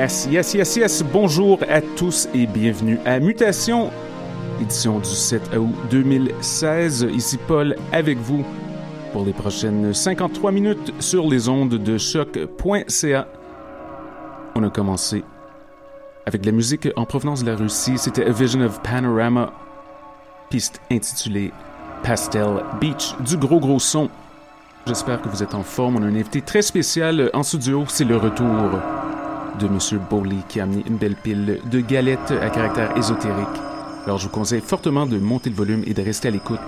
Yes, yes, yes, yes. Bonjour à tous et bienvenue à Mutation, édition du 7 août 2016. Ici Paul avec vous pour les prochaines 53 minutes sur les ondes de choc.ca. On a commencé avec de la musique en provenance de la Russie. C'était A Vision of Panorama, piste intitulée Pastel Beach, du gros gros son. J'espère que vous êtes en forme. On a un invité très spécial en studio. C'est le retour de M. Bowley qui a amené une belle pile de galettes à caractère ésotérique. Alors je vous conseille fortement de monter le volume et de rester à l'écoute.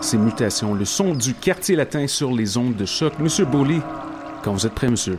Ces mutations, le son du quartier latin sur les ondes de choc. Monsieur Bowley, quand vous êtes prêt, monsieur?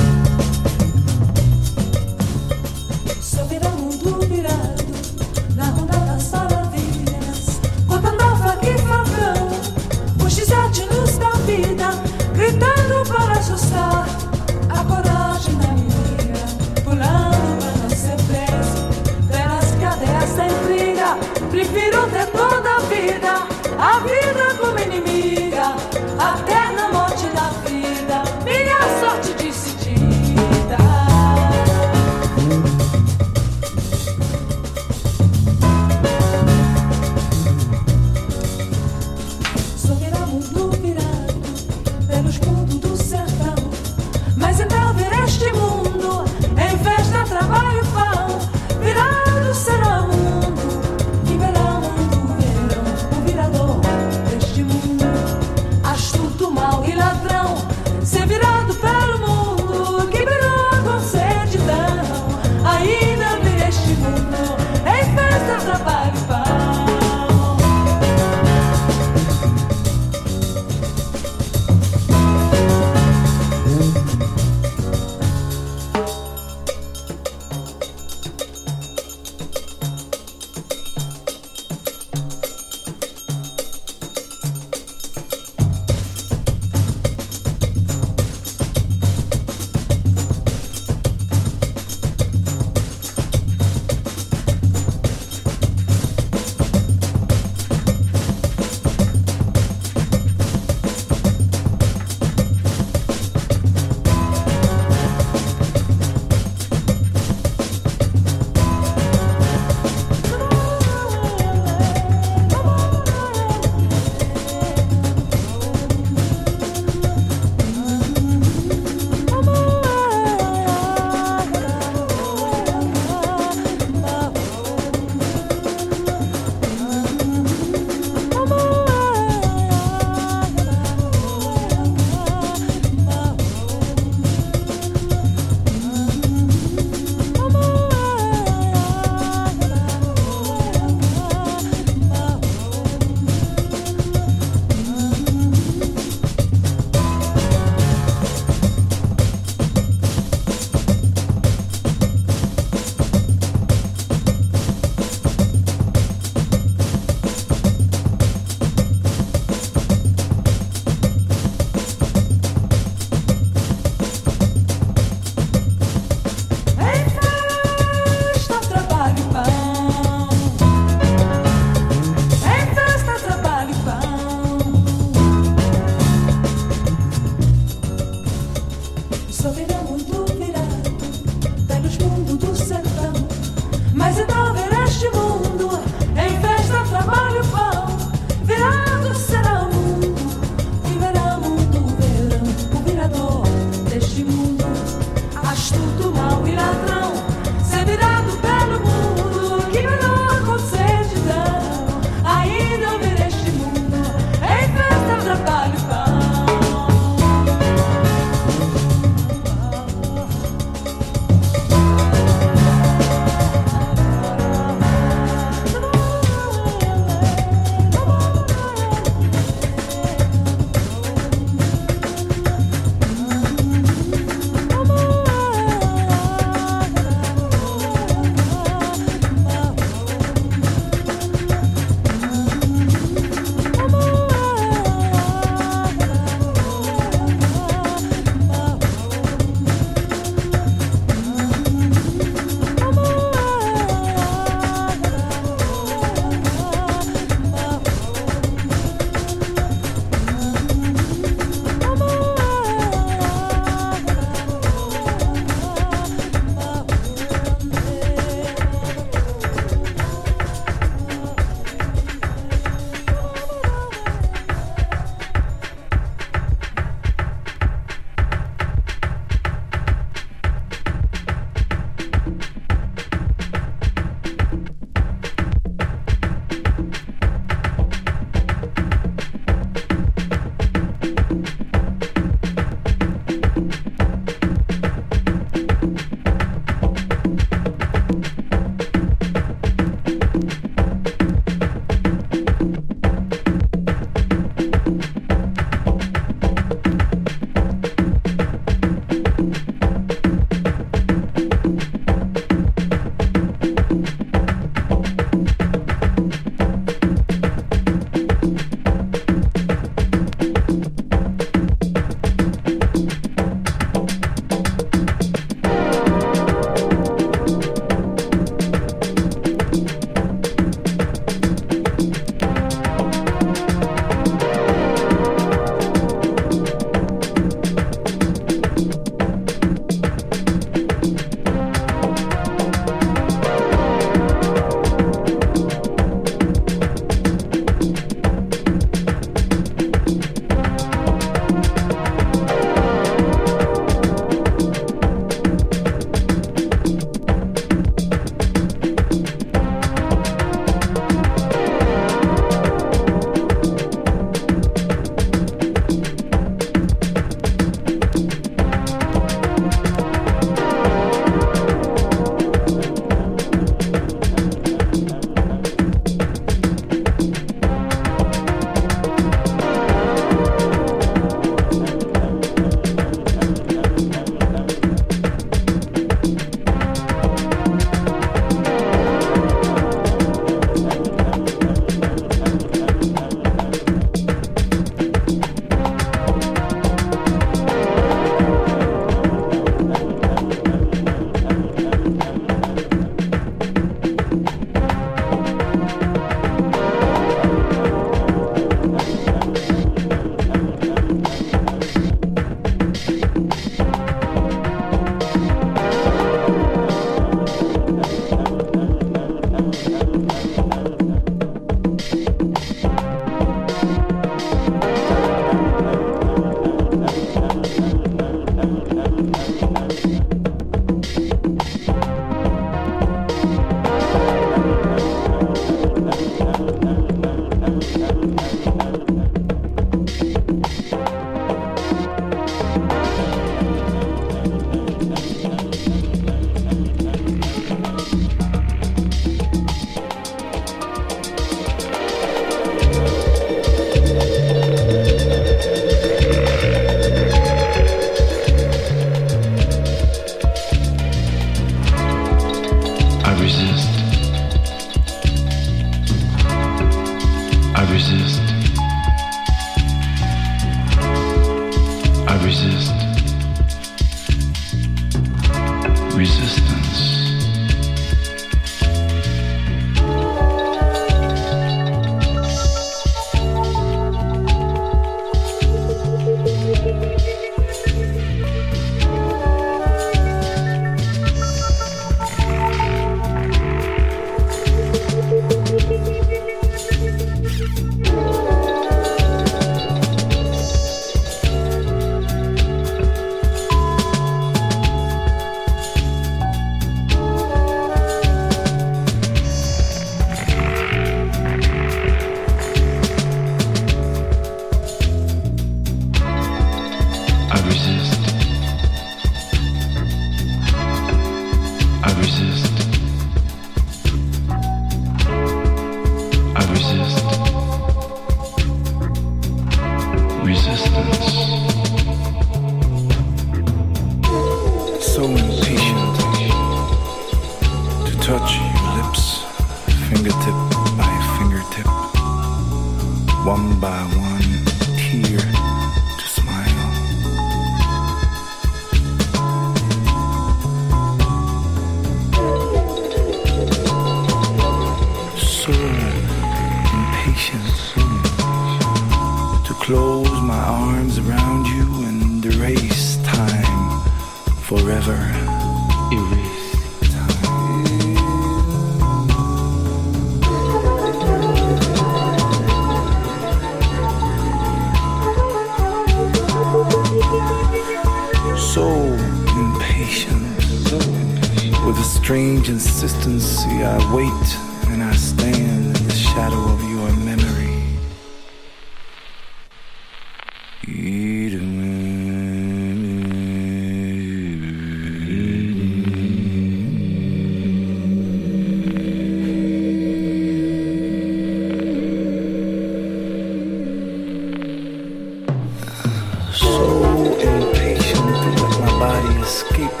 so impatient to let my body escape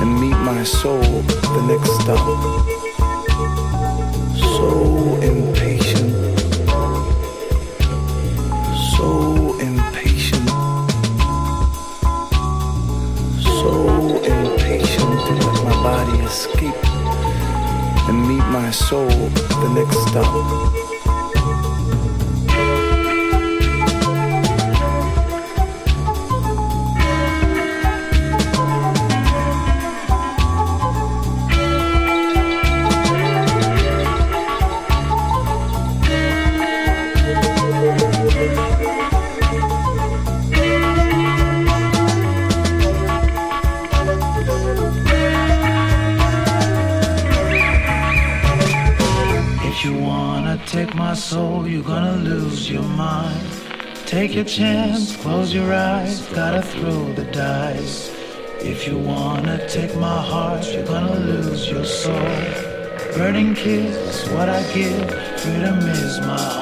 and meet my soul at the next stop. So impatient, so impatient, so impatient to let my body escape and meet my soul at the next stop. a chance, close your eyes, gotta throw the dice. If you wanna take my heart, you're gonna lose your soul. Burning kiss, what I give, freedom is my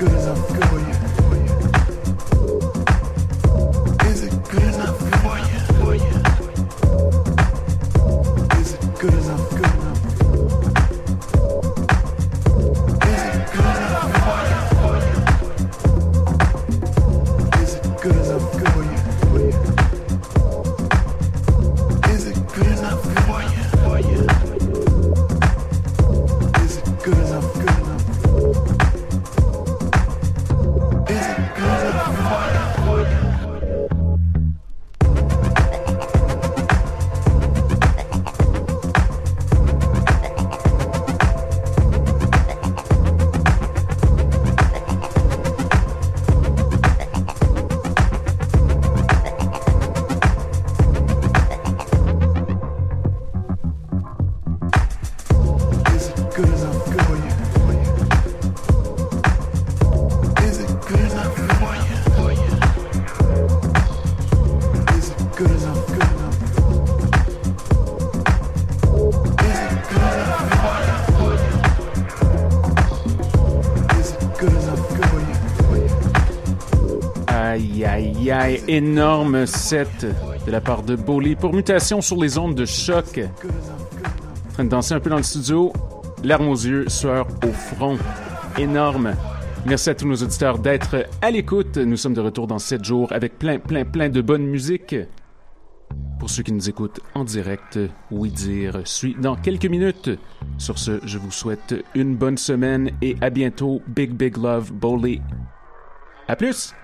good enough for you. Énorme set de la part de Bowley pour mutation sur les ondes de choc. En train de danser un peu dans le studio, larmes aux yeux, sueur au front. Énorme. Merci à tous nos auditeurs d'être à l'écoute. Nous sommes de retour dans 7 jours avec plein, plein, plein de bonne musique. Pour ceux qui nous écoutent en direct, oui dire suit dans quelques minutes. Sur ce, je vous souhaite une bonne semaine et à bientôt. Big, big love, Bowley. À plus!